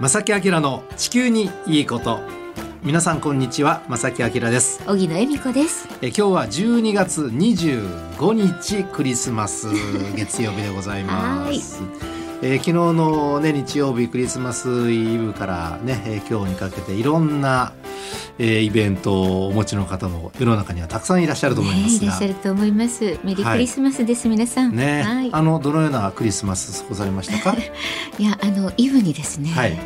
正木明の地球にいいこと。皆さんこんにちは正木明です。荻野恵美子です。え今日は12月25日クリスマス月曜日でございます。えー、昨日のね日曜日クリスマスイブからね、えー、今日にかけていろんな、えー、イベントをお持ちの方も世の中にはたくさんいらっしゃると思いますが、ね、いらっしゃると思います。メリークリスマスです、はい、皆さん。ね、はい、あのどのようなクリスマス過ごされましたか？いやあのイブにですね、はい。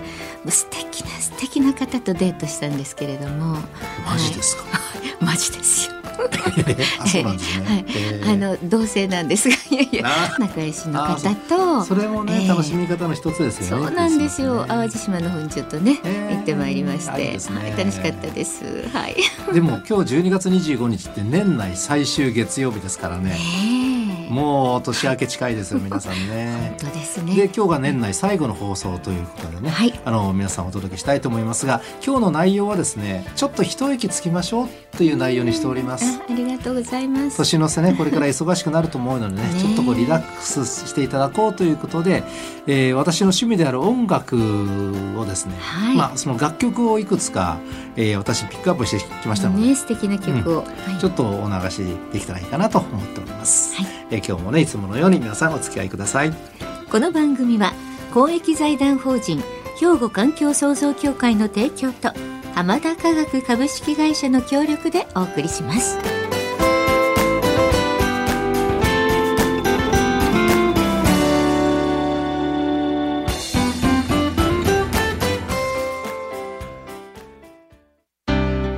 素敵な素敵な方とデートしたんですけれども。マジですか、はい、マジですよ。あそうなんですね、はい。あの同性なんですがいやいや仲良しの方とそれもね、楽しみ方の一つですよねそうなんですよ、淡路島の方にちょっとね、行ってまいりまして、楽しかったです。はい。でも今日12月25日って年内最終月曜日ですからね、もう年明け近いですよ 皆さんね。本当ですね。で今日が年内最後の放送ということでね、はい、あの皆さんお届けしたいと思いますが、今日の内容はですね、ちょっと一息つきましょうという内容にしております。ありがとうございます。年の瀬ねこれから忙しくなると思うのでね、ねちょっとこうリラックスしていただこうということで、えー、私の趣味である音楽をですね、はい、まあその楽曲をいくつか、えー、私ピックアップしてきましたので、ね、素敵な曲を、うん。はい、ちょっとお流しできたらいいかなと思っております。はい。え今日もねいつものように皆さんお付き合いください。この番組は公益財団法人兵庫環境創造協会の提供と浜田科学株式会社の協力でお送りします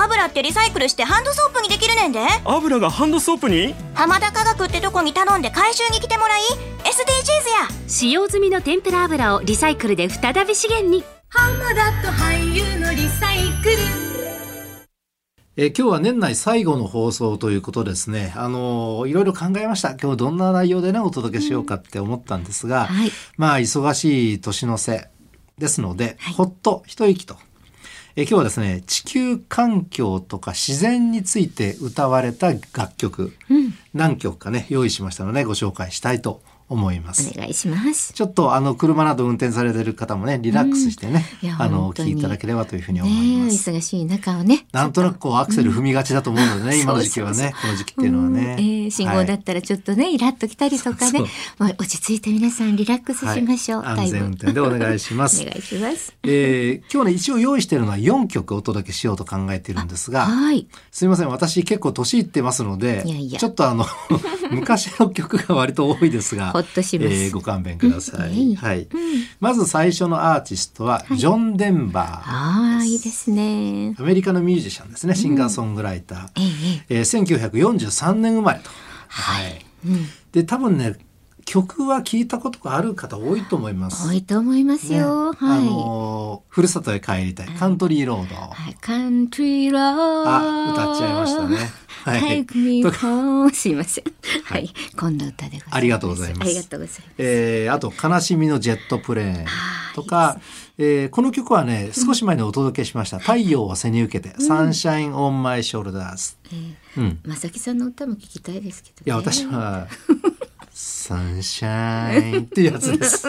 油ってリサイクルしてハンドソープにできるねんで。油がハンドソープに？浜田科学ってとこに頼んで回収に来てもらい SDGs や。使用済みの天ぷら油をリサイクルで再び資源に。浜田と俳優のリサイクル。えー、今日は年内最後の放送ということですね。あのー、いろいろ考えました。今日どんな内容でね、お届けしようかって思ったんですが、うん。はい、まあ、忙しい年の瀬ですので、はい、ほっと一息と。えー、今日はですね、地球環境とか自然について歌われた楽曲、うん、何曲かね、用意しましたので、ご紹介したいと思います。お願いします。ちょっとあの車など運転されてる方もねリラックスしてね、うん、あのお聞きいただければというふうに思います。ね、忙しい中をね。なんとなくこうアクセル踏みがちだと思うのでね、うん、今の時期はねこの時期っていうのはね。えー、信号だったらちょっとね、はい、イラッと来たりとかね、まあ落ち着いて皆さんリラックスしましょう。はい、安全運転でお願いします。お願いします。えー、今日ね一応用意しているのは4曲お届けしようと考えているんですが、はい、すみません私結構年いってますので、いやいやちょっとあの 昔の曲が割と多いですが、ほっとします。えーご勘弁ください。はい、まず最初のアーティストはジョン・デンバー、ああいいですね。アメリカのミュージシャンですね。シンガーソングライター。ええー、1943年生まれと。はい。で多分ね曲は聞いたことがある方多いと思います。多いと思いますよ。ね、はい。あのふるさとへ帰りたい、 Country Road。はい、 Country Road。あ、歌っちゃいましたね。はい。すいません。はい。こんな歌で。ありがとうございます。ありがとうございます。えー、あと、悲しみのジェットプレーンとか、えー、この曲はね、少し前にお届けしました。太陽を背に受けて、 Sunshine on My Shoulders。うん。まさきさんの歌も聞きたいですけど、いや、私は、サンシャインっていうやつです。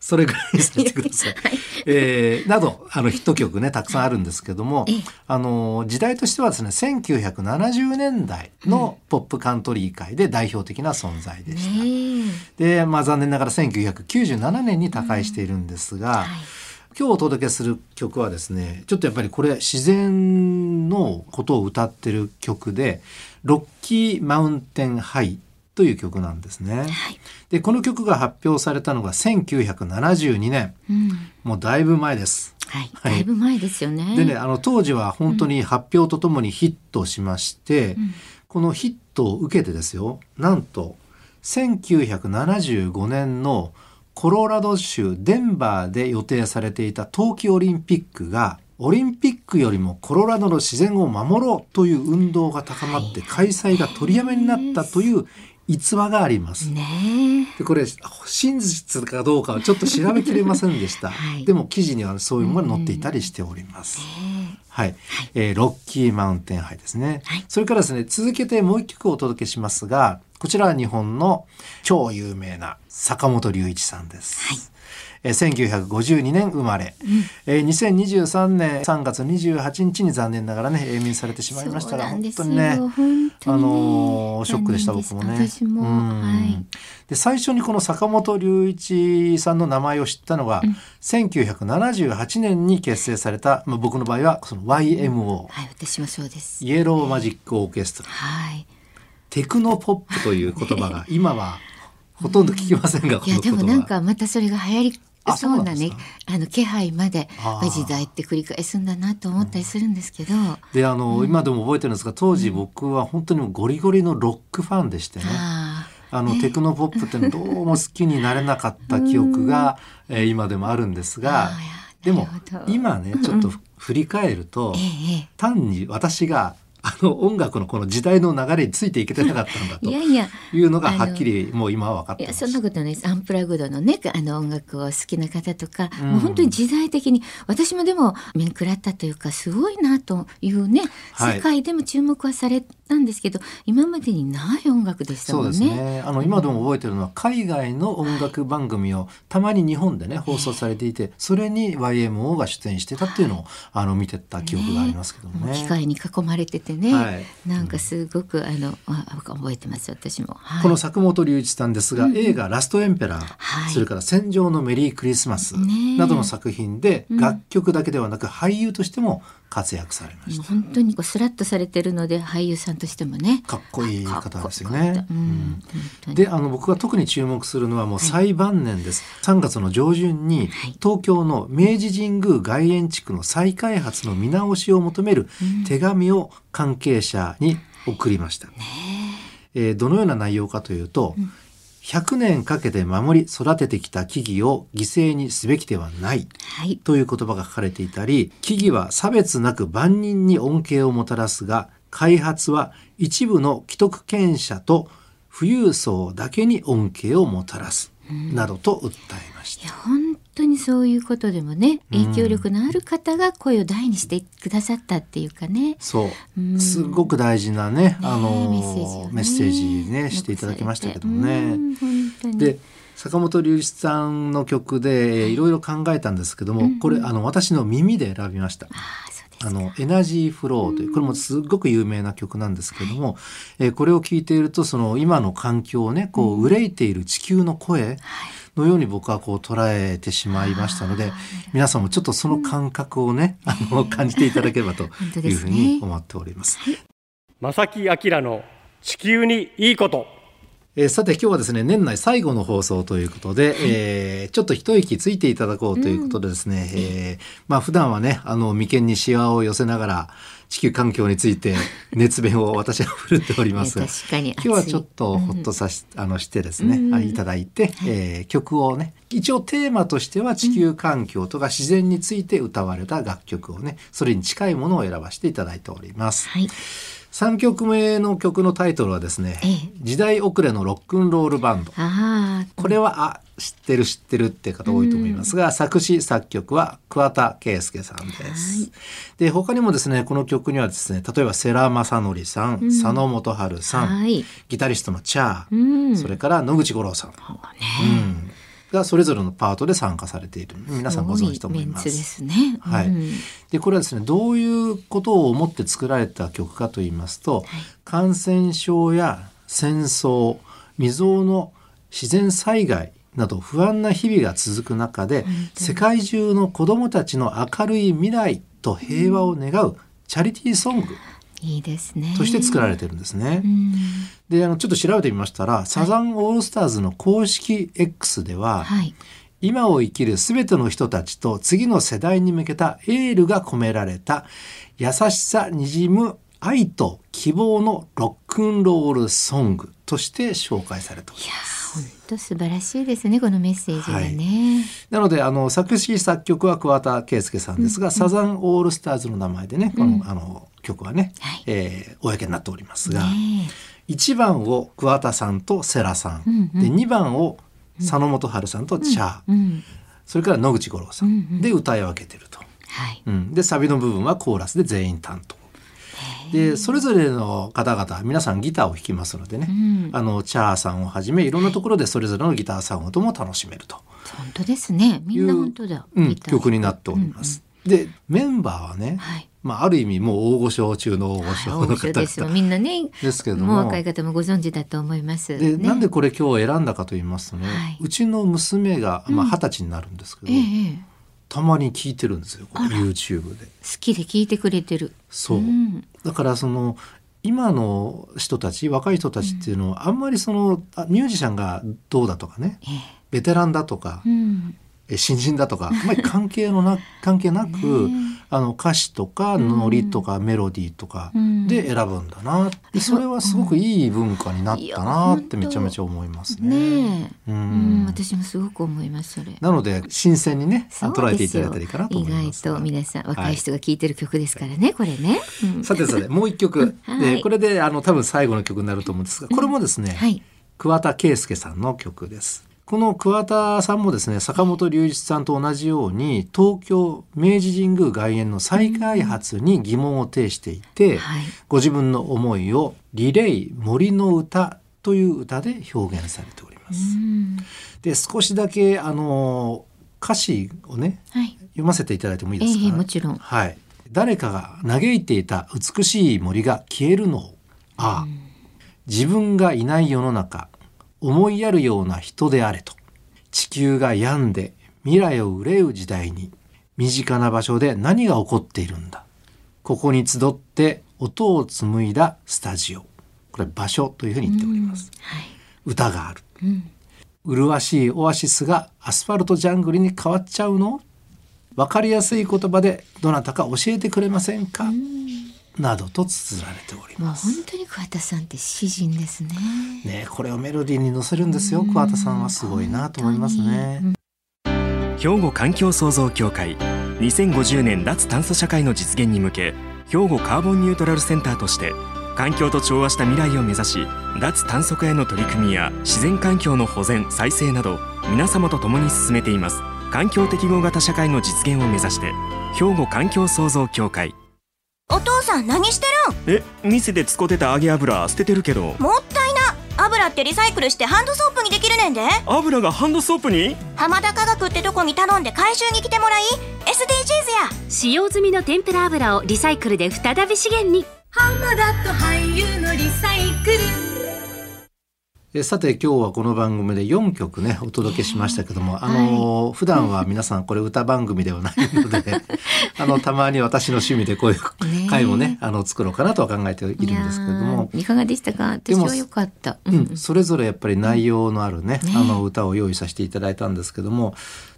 それぐらいにさせてください。はい、えー、など、あのヒット曲ね、たくさんあるんですけども、あの、時代としてはですね、1970年代のポップカントリー界で代表的な存在でした。うん、で、まあ残念ながら1997年に他界しているんですが、うん。はい。今日お届けする曲はですねちょっとやっぱりこれ自然のことを歌ってる曲で「ロッキーマウンテンハイ」という曲なんですね。はい、でこの曲が発表されたのが1972年、うん、もうだいぶ前です。はい、だいぶ前ですよね。でねあの当時は本当に発表とともにヒットしまして、うん、このヒットを受けてですよ。なんと1975年のコロラド州デンバーで予定されていた冬季オリンピックがオリンピックよりもコロラドの自然を守ろうという運動が高まって開催が取りやめになったという逸話があります。ねでこれ真実かどうかはちょっと調べきれませんでした、はい。でも記事にはそういうものが載っていたりしております、はい、えーロッキーマウンテンハイですね、はい。それからですね続けてもう一曲お届けしますがこちらは日本の超有名な坂本龍一さんです、えー1952年生まれ、えー2023年3月28日に残念ながらね永眠されてしまいましたが本当にねあのーショックでした残僕もね。念で最初にこの坂本龍一さんの名前を知ったのは、1978年に結成された、まあ、僕の場合はその YMO、はい私もそうです。イエローマジックオーケストラ。はいテクノポップという言葉が 今はほとんど聞きませんが、こいやでもなんかまたそれが流行りあそうなねあの気配まで時代って繰り返すんだなと思ったりするんですけど、であの、今でも覚えてるんですが当時僕は本当にゴリゴリのロックファンでしてね、ああのテクノポップってのどうも好きになれなかった記憶が、えー今でもあるんですがでも今ねちょっと振り返ると、ーえええ。単に私があの音楽のこの時代の流れについていけてなかったんだとえいやいやいうのがはっきりもう今は分かっていやそんなことないです。アンプラグドのねあの音楽を好きな方とか、うん。もう本当に時代的に私もでも面食らったというかすごいなというね、はい。世界でも注目はされたんですけど今までにない音楽でしたそうですもんね。ねあの今でも覚えてるのは海外の音楽番組をたまに日本でね放送されていてそれに YMO が出演してたっていうのをあの見てた記憶がありますけどもね。もう機械に囲まれててね、はい。なんかすごくあのあ覚えてます私も。はい。この坂本龍一さんですが、映画「ラストエンペラー」はい。それから「戦場のメリークリスマス」などの作品でうん。楽曲だけではなく俳優としても活躍されました。もう本当にこうスラッとされてるので俳優さんとしてもね。かっこいい方ですよね。うん。であの僕が特に注目するのはもう最晩年です、3月の上旬にはい。東京の明治神宮外苑地区の再開発の見直しを求める手紙を関係者に送りました、え。ーどのような内容かというと、100年かけて守り育ててきた木々を犠牲にすべきではないはい。という言葉が書かれていたり木々は差別なく万人に恩恵をもたらすが開発は一部の既得権者と富裕層だけに恩恵をもたらす、などと訴えました。本当にそういうことでもねうん影響力のある方が声を大にしてくださったっていうかね。そうう、んすごく大事なね、あのメッセージをねメッセージねしていただきましたけどもね。で坂本龍一さんの曲でえーいろいろ考えたんですけども、これあの私の耳で選びました。あのエナジーフローというこれもすごく有名な曲なんですけども、えーこれを聴いているとその今の環境をねこう憂いている地球の声のように僕はこう捉えてしまいましたので皆さんもちょっとその感覚をね、あの感じていただければと いうふうに思っております。正木明の地球にいいことえーさて今日はですね年内最後の放送ということで、えーちょっと一息ついていただこうということでですね、えーまあ普段はねあの眉間にシワを寄せながら地球環境について熱弁を私は振るっております。がね確かに。今日はちょっとほっとさし、あのしてですね、うん。あいただいて、えー曲をね。一応テーマとしては地球環境とか自然について歌われた楽曲をねそれに近いものを選ばせていただいております。はい。3曲目の曲のタイトルはですねええ「時代遅れのロックンロールバンド」これはあ知ってる知ってるって方多いと思いますが、作詞作曲は桑田佳祐さんです。で他にもですねこの曲にはですね例えば世良正則さん、佐野元春さん、はい。ギタリストのチャー、うん。それから野口五郎さん、うん。がそれぞれのパートで参加されている。皆さんご存知と思います。すね。はい。うん。でこれはですねどういうことを思って作られた曲かと言いますと、感染症や戦争未曾有の自然災害など不安な日々が続く中で世界中の子どもたちの明るい未来と平和を願うチャリティーソングいいですね。として作られてるんですね。うんであのちょっと調べてみましたら、サザンオールスターズの公式 X では、はい。今を生きる全ての人たちと次の世代に向けたエールが込められた優しさにじむ愛と希望のロックンロールソングとして紹介されております。本当素晴らしいですねこのメッセージがね、なのであの作詞作曲は桑田佳祐さんですが、サザンオールスターズの名前でねこの,、あの曲はね、はい。えー公になっておりますが、ね1番を桑田さんと世良さん、で2番を佐野元春さんとチャー、えうん。それから野口五郎さん。で歌い分けてると。はい。うん、でサビの部分はコーラスで全員担当。でそれぞれの方々皆さんギターを弾きますのでね、ん。あのチャーさんをはじめいろんなところでそれぞれのギターサウンドも楽しめると。本当ですね。みいんなう本当だ、うん、曲になっております。でメンバーはね、はい。まあ、ある意味もう大御所中の大御所の方所ですみんなねですけれども。うも若い方もご存知だと思います。で、ね。なんでこれ今日選んだかと言いますとね、はい。うちの娘がまあ二十歳になるんですけど、ええええたまに聞いてるんですよ YouTube で。好きで聞いてくれてる。そう、ん。だからその今の人たち若い人たちっていうのは、あんまりそのあミュージシャンがどうだとかね。ええ。ベテランだとか、うん。え新人だとかあんまり関係のな 関係なく、あの歌詞とかノリとかメロディーとかうん。で選ぶんだな、でそれはすごくいい文化になったなってめちゃめちゃ思いますね。ねえ、ううんん、私もすごく思いますそれ。なので新鮮にね捉えていただいたらいいかなと思い意ます。外と皆さん若い人が聴いてる曲ですからね、これね、うん。さてさてもう一曲、はい。でこれであの多分最後の曲になると思うんですがこれもですね、はい。桑田佳祐さんの曲です。この桑田さんもですね坂本龍一さんと同じように東京明治神宮外苑の再開発に疑問を呈していて、はいご自分の思いを「リレイ森の歌」という歌で表現されております。うんで少しだけあの歌詞をねはい読ませていただいてもいいですか、ええもちろんはい。誰かが嘆いていた美しい森が消えるのを。ああ、自分がいない世の中、思いやるような人であれと。地球が病んで未来を憂う時代に、身近な場所で何が起こっているんだ。ここに集って音を紡いだスタジオ。これ場所というふうに言っております。はい歌がある。うん麗しいオアシスがアスファルトジャングルに変わっちゃうの？わかりやすい言葉でどなたか教えてくれませんか？などと綴られておりもうます。本当に桑田さんって詩人ですね。ねこれをメロディーに乗せるんですよ。桑田さんはすごいなと思いますね。兵庫環境創造協会。2050年脱炭素社会の実現に向け兵庫カーボンニュートラルセンターとして環境と調和した未来を目指し脱炭素化への取り組みや自然環境の保全再生など皆様と共に進めています。環境適合型社会の実現を目指して兵庫環境創造協会お父さん何してるん？え店で使ってた揚げ油捨ててるけど。もったいな。油ってリサイクルしてハンドソープにできるねんで。油がハンドソープに？浜田科学ってとこに頼んで回収に来てもらい。SDGs や。使用済みの天ぷら油をリサイクルで再び資源に。浜田と俳優のリサイクルえさて今日はこの番組で4曲ねお届けしましたけども、あの普段は皆さんこれ歌番組ではないので あのたまに私の趣味でこういうね回もねあの作ろうかなとは考えているんですけれども。いかがでしたか？私は良かった。ううん、それぞれやっぱり内容のあるね,、ねあの歌を用意させていただいたんですけども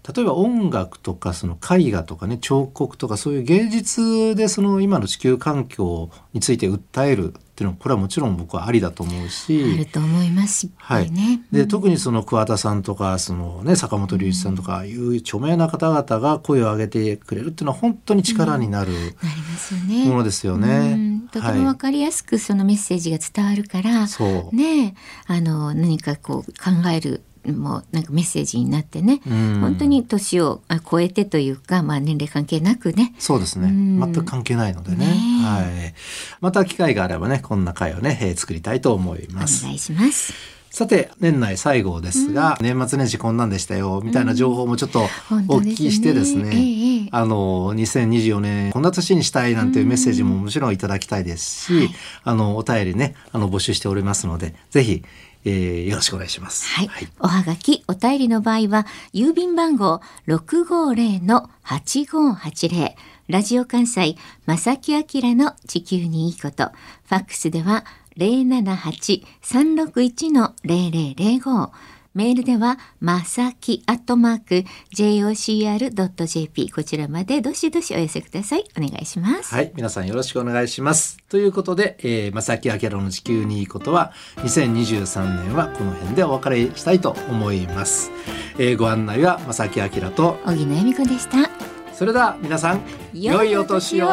例えば音楽とかその絵画とかね彫刻とかそういう芸術でその今の地球環境について訴えるっていうのはこれはもちろん僕はありだと思うあるし。と思います。い。っぱはいいね、で特にその桑田さんとかその、ね、坂本龍一さんとかいう著名な方々が声を上げてくれるっていうのは本当に力になるなりますよね。ものですよね。うん。とてもわかりやすくそのメッセージが伝わるから、そう。ねあの何かこう考えるもうなんかメッセージになってね、うん。本当に年をあ超えてというか、まあ、年齢関係なくね。そうですね。うん。全く関係ないのでね。ねえ。はい。また機会があればね、こんな回をね、えー作りたいと思いおます。願いします。さて、年内最後ですが、年末年始こんなんでしたよ、みたいな情報もちょっとお聞きしてですね、本当ですね。ええあの、2024年こんな年にしたいなんていうメッセージももちろんいただきたいですし、あの、お便りね、あの、募集しておりますので、ぜひ、えーよろしくお願いします。はい。おはがき、お便りの場合は、郵便番号650-8580。ラジオ関西、正木明の地球にいいこと。ファックスでは、078-361-0005。メールでは、まさきアットマーク jocr.jp こちらまでどしどしお寄せください。お願いします。はい、皆さんよろしくお願いします。ということで、えー、正木明の地球にいいことは、2023年はこの辺でお別れしたいと思います。えー、ご案内は正木明と、小木野恵美子でした。それでは皆さん、良いお年を。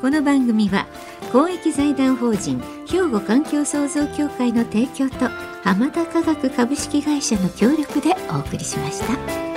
この番組は公益財団法人兵庫環境創造協会の提供と浜田科学株式会社の協力でお送りしました。